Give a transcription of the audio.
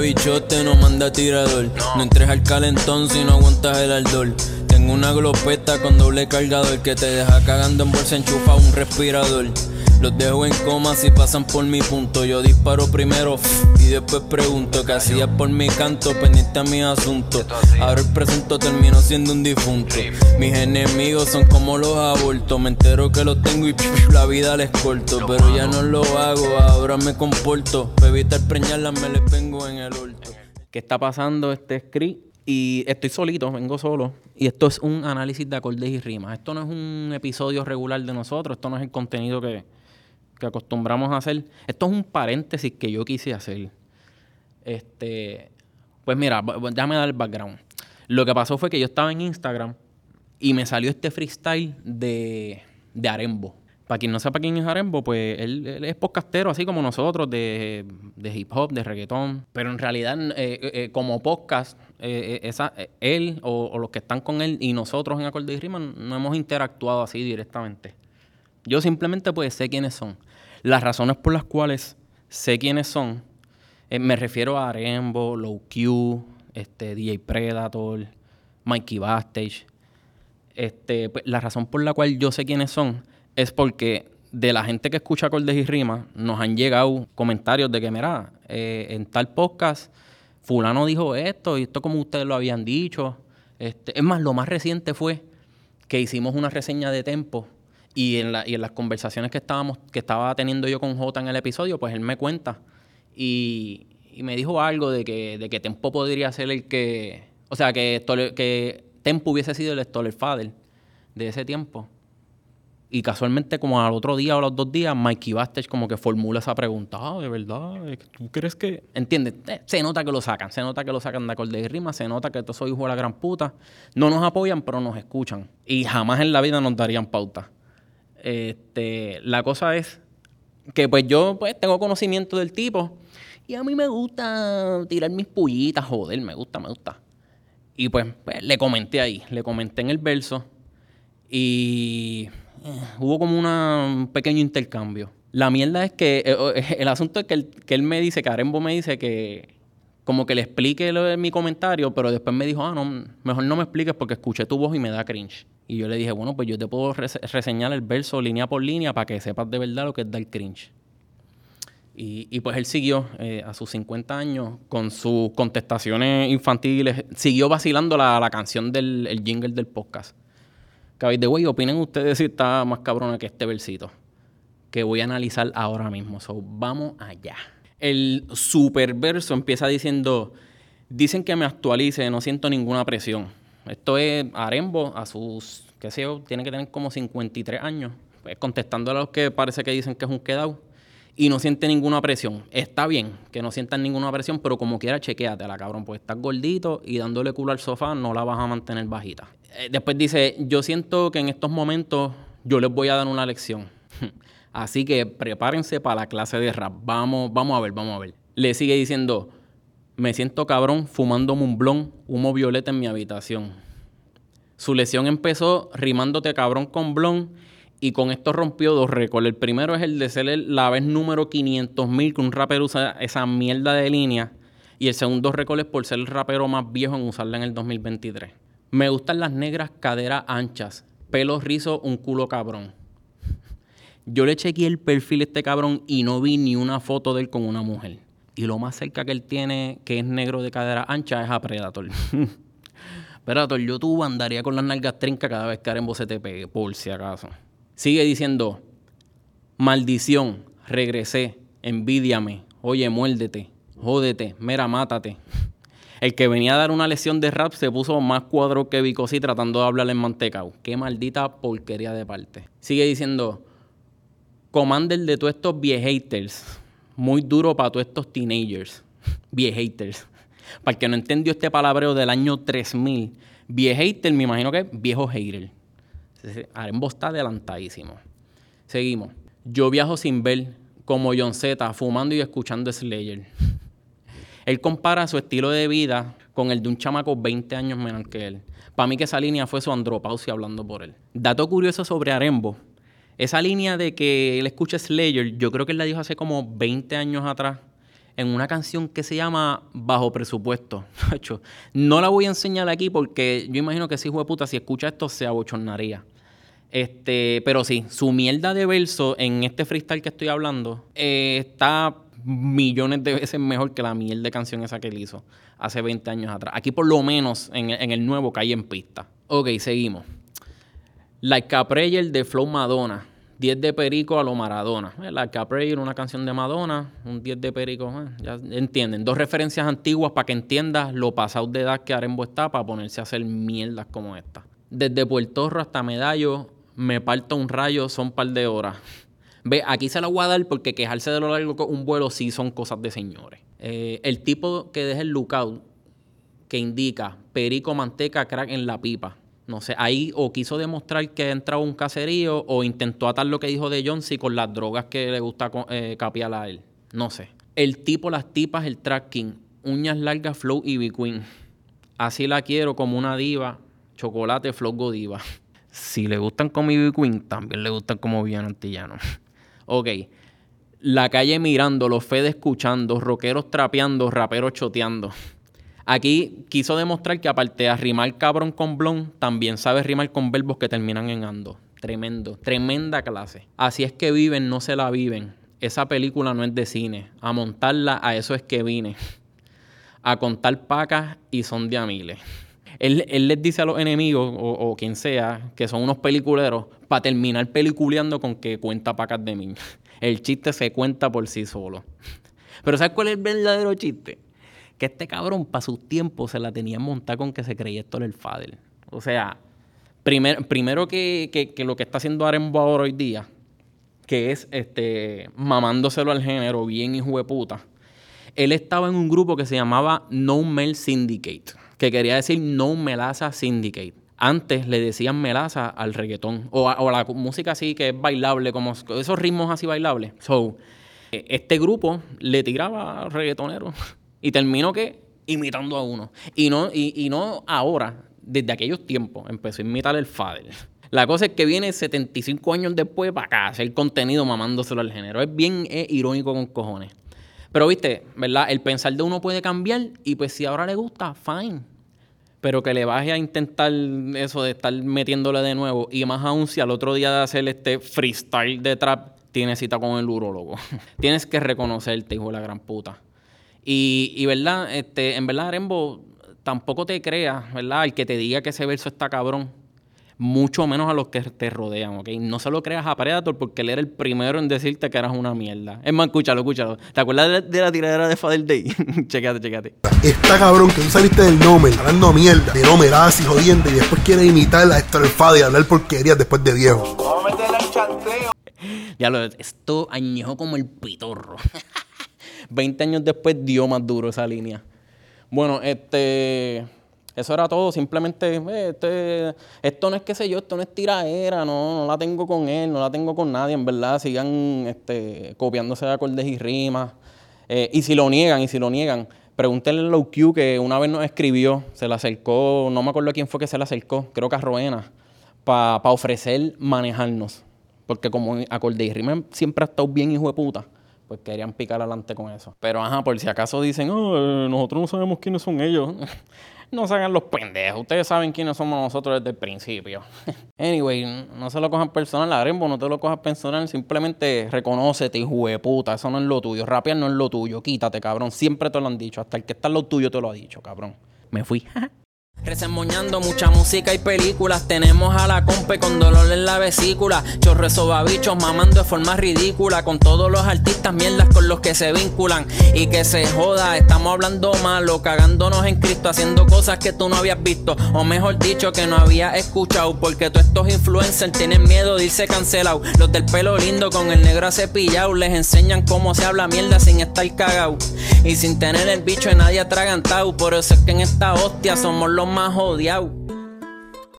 bichote, no manda tirador. No entres al calentón si no aguantas el ardor. Tengo una glopeta con doble cargador que te deja cagando en bolsa enchufa un respirador. Los dejo en coma si pasan por mi punto. Yo disparo primero y después pregunto qué hacías por mi canto, pendiente a mi asunto. Ahora el presento termino siendo un difunto. Mis enemigos son como los abortos. Me entero que los tengo y la vida les corto. Pero ya no lo hago, ahora me comporto. Para evitar preñarlas me les vengo en el orto. ¿Qué está pasando? Este script y estoy solito, vengo solo. Y esto es un análisis de acordes y rimas. Esto no es un episodio regular de nosotros. Esto no es el contenido que, que acostumbramos a hacer. Esto es un paréntesis que yo quise hacer. Este, pues mira, déjame dar el background. Lo que pasó fue que yo estaba en Instagram y me salió este freestyle de, de Arembo. Para quien no sepa quién es Arembo, pues él, es podcastero, así como nosotros, de, hip hop, de reggaetón. Pero en realidad, eh, eh, eh, como podcast, esa, él o, los que están con él y nosotros en Acorde y Rima no hemos interactuado así directamente. Yo simplemente pues sé quiénes son. Las razones por las cuales sé quiénes son, eh, me refiero a Arembo, Low Q, este, DJ Predator, Mikey Bastage. Este, pues, la razón por la cual yo sé quiénes son es porque de la gente que escucha acordes y rimas nos han llegado comentarios de que, mira, eh, en tal podcast fulano dijo esto y esto como ustedes lo habían dicho. Este, es más, lo más reciente fue que hicimos una reseña de Tempo y en, la, y en las conversaciones que estábamos, que estaba teniendo yo con Jota en el episodio, pues él me cuenta. Y, me dijo algo de que, de que Tempo podría ser el que. O sea, que, que Tempo hubiese sido el Stoller Father de ese tiempo. Y casualmente, como al otro día o los dos días, Mikey Bastage como que formula esa pregunta. Ah, de verdad, ¿tú crees que...? ¿Entiendes? Eh, se nota que lo sacan, se nota que lo sacan de acorde y rima, se nota que todos soy hijo de la gran puta. No nos apoyan, pero nos escuchan. Y jamás en la vida nos darían pauta. Este, la cosa es que pues yo pues tengo conocimiento del tipo y a mí me gusta tirar mis pullitas, joder, me gusta, me gusta. Y pues, pues le comenté ahí, le comenté en el verso y eh, hubo como un pequeño intercambio. La mierda es que eh, el asunto es que, él me dice, que Arembo me dice que como que le explique lo de mi comentario, pero después me dijo, ah, no, mejor no me expliques porque escuché tu voz y me da cringe. Y yo le dije, bueno, pues yo te puedo reseñar el verso línea por línea para que sepas de verdad lo que es dar cringe. Y, pues él siguió eh, a sus 50 años con sus contestaciones infantiles, siguió vacilando la, canción del jingle del podcast. Que de güey, opinen ustedes si está más cabrona que este versito. Que voy a analizar ahora mismo. So, vamos allá. El superverso empieza diciendo: Dicen que me actualice, no siento ninguna presión esto es Arembo a sus, qué sé yo, tiene que tener como 53 años, pues, contestando a los que parece que dicen que es un quedado y no siente ninguna presión. Está bien que no sientan ninguna presión, pero como quiera, la cabrón, porque estás gordito y dándole culo al sofá no la vas a mantener bajita. Eh, después dice, yo siento que en estos momentos yo les voy a dar una lección. Así que prepárense para la clase de rap. Vamos, vamos a ver, vamos a ver. Le sigue diciendo, me siento cabrón fumando un humo violeta en mi habitación. Su lesión empezó rimándote cabrón con blon y con esto rompió dos récords. El primero es el de ser la vez número 500.000 que un rapero usa esa mierda de línea. Y el segundo récord es por ser el rapero más viejo en usarla en el 2023. Me gustan las negras caderas anchas, pelo rizo, un culo cabrón. Yo le chequeé el perfil a este cabrón y no vi ni una foto de él con una mujer. Y lo más cerca que él tiene, que es negro de cadera ancha, es a Predator. Predator, yo tú andaría con las nalgas trincas cada vez que Arembo se te pegue, por si acaso. Sigue diciendo, maldición, regresé, envidiame, oye, muérdete, jódete, mera, mátate. El que venía a dar una lección de rap se puso más cuadro que Bicosí tratando de hablarle en mantecao. Qué maldita porquería de parte. Sigue diciendo, commander de todos estos haters muy duro para todos estos teenagers, haters. Para el que no entendió este palabreo del año 3000, hater me imagino que es viejo hater. Arembo está adelantadísimo. Seguimos. Yo viajo sin ver, como John Z, fumando y escuchando Slayer. Él compara su estilo de vida con el de un chamaco 20 años menor que él. Para mí que esa línea fue su andropausia hablando por él. Dato curioso sobre Arembo esa línea de que él escucha Slayer, yo creo que él la dijo hace como 20 años atrás en una canción que se llama Bajo Presupuesto. no la voy a enseñar aquí porque yo imagino que si hijo de puta, si escucha esto, se abochornaría. Este, pero sí, su mierda de verso en este freestyle que estoy hablando eh, está millones de veces mejor que la mierda de canción esa que él hizo hace 20 años atrás. Aquí por lo menos en, el nuevo cae en pista. Ok, seguimos. Like a Prayer de Flow Madonna. 10 de Perico a lo Maradona. Like a Prayer, una canción de Madonna. Un 10 de Perico, eh, ya entienden. Dos referencias antiguas para que entiendas lo pasado de edad que Arembo está para ponerse a hacer mierdas como esta. Desde Puerto Rico hasta Medallo, me parto un rayo, son par de horas. Ve, aquí se la voy a dar porque quejarse de lo largo con un vuelo sí son cosas de señores. Eh, el tipo que deja el lookout que indica perico, manteca, crack en la pipa. No sé, ahí o quiso demostrar que ha entrado un caserío o intentó atar lo que dijo de Jonesy con las drogas que le gusta eh, capiar a él. No sé. El tipo, las tipas, el tracking, uñas largas, flow y queen. Así la quiero como una diva, chocolate, flow godiva. Si le gustan como Ivy Queen, también le gustan como Vivian Antillano. ok. La calle mirando, los Fede escuchando, rockeros trapeando, raperos choteando. Aquí quiso demostrar que aparte de rimar cabrón con blon, también sabe rimar con verbos que terminan en ando. Tremendo, tremenda clase. Así es que viven, no se la viven. Esa película no es de cine. A montarla, a eso es que vine. A contar pacas y son de a miles él, les dice a los enemigos o, quien sea que son unos peliculeros para terminar peliculeando con que cuenta pacas de mí. El chiste se cuenta por sí solo. Pero ¿sabes cuál es el verdadero chiste? Que este cabrón para sus tiempos se la tenía montada con que se creía esto el Fader. O sea, primero que, lo que está haciendo Arembo ahora hoy día, que es este mamándoselo al género bien hijo de puta, él estaba en un grupo que se llamaba No Mel Syndicate que quería decir No Melaza Syndicate. Antes le decían melaza al reggaetón o a, la música así que es bailable, como esos ritmos así bailables. So, este grupo le tiraba al reggaetonero y terminó que imitando a uno. Y no, y, no ahora, desde aquellos tiempos, empezó a imitar el Fader. La cosa es que viene 75 años después para acá, hacer contenido mamándoselo al género. Es bien irónico con cojones. Pero viste, ¿verdad? El pensar de uno puede cambiar y pues si ahora le gusta, fine. Pero que le baje a intentar eso de estar metiéndole de nuevo y más aún si al otro día de hacer este freestyle de trap tienes cita con el urólogo. tienes que reconocerte, hijo de la gran puta. Y, y verdad, este, en verdad, Arembo, tampoco te creas, ¿verdad? El que te diga que ese verso está cabrón mucho menos a los que te rodean, ¿ok? No se lo creas a Predator porque él era el primero en decirte que eras una mierda. Es más, escúchalo, escúchalo. ¿Te acuerdas de la, tiradera de Father Day? chequate, chequate. Está cabrón que tú saliste del nombre hablando mierda, de no y jodiendo y después quieres imitar a Héctor el y hablar porquerías después de viejo. Vamos a meterle al chanteo. Ya lo, esto añejó como el pitorro. 20 años después dio más duro esa línea. Bueno, este eso era todo, simplemente, eh, este, esto no es qué sé yo, esto no es tiraera, no, no la tengo con él, no la tengo con nadie, en verdad, sigan este, copiándose de acordes y rimas. Eh, y si lo niegan, y si lo niegan, pregúntenle a Low Q que una vez nos escribió, se le acercó, no me acuerdo quién fue que se le acercó, creo que a Roena, para ofrecer manejarnos. Porque como acorde y rima siempre ha estado bien hijo de puta, pues querían picar adelante con eso. Pero ajá, por si acaso dicen, oh, nosotros no sabemos quiénes son ellos. no se hagan los pendejos. Ustedes saben quiénes somos nosotros desde el principio. anyway, no se lo cojan personal, Arembo, no te lo cojas personal. Simplemente reconócete, hijo de puta. Eso no es lo tuyo. Rapear no es lo tuyo. Quítate, cabrón. Siempre te lo han dicho. Hasta el que está en lo tuyo te lo ha dicho, cabrón. Me fui. Resemoñando mucha música y películas. Tenemos a la compa con dolor en la vesícula. Chorre sobabichos mamando de forma ridícula. Con todos los artistas mierdas con los que se vinculan. Y que se joda, estamos hablando malo. Cagándonos en Cristo, haciendo cosas que tú no habías visto. O mejor dicho, que no había escuchado. Porque todos estos influencers tienen miedo de irse cancelado. Los del pelo lindo con el negro acepillado. Les enseñan cómo se habla mierda sin estar cagado. Y sin tener el bicho de nadie atragantado. Por eso es que en esta hostia somos los más odiado.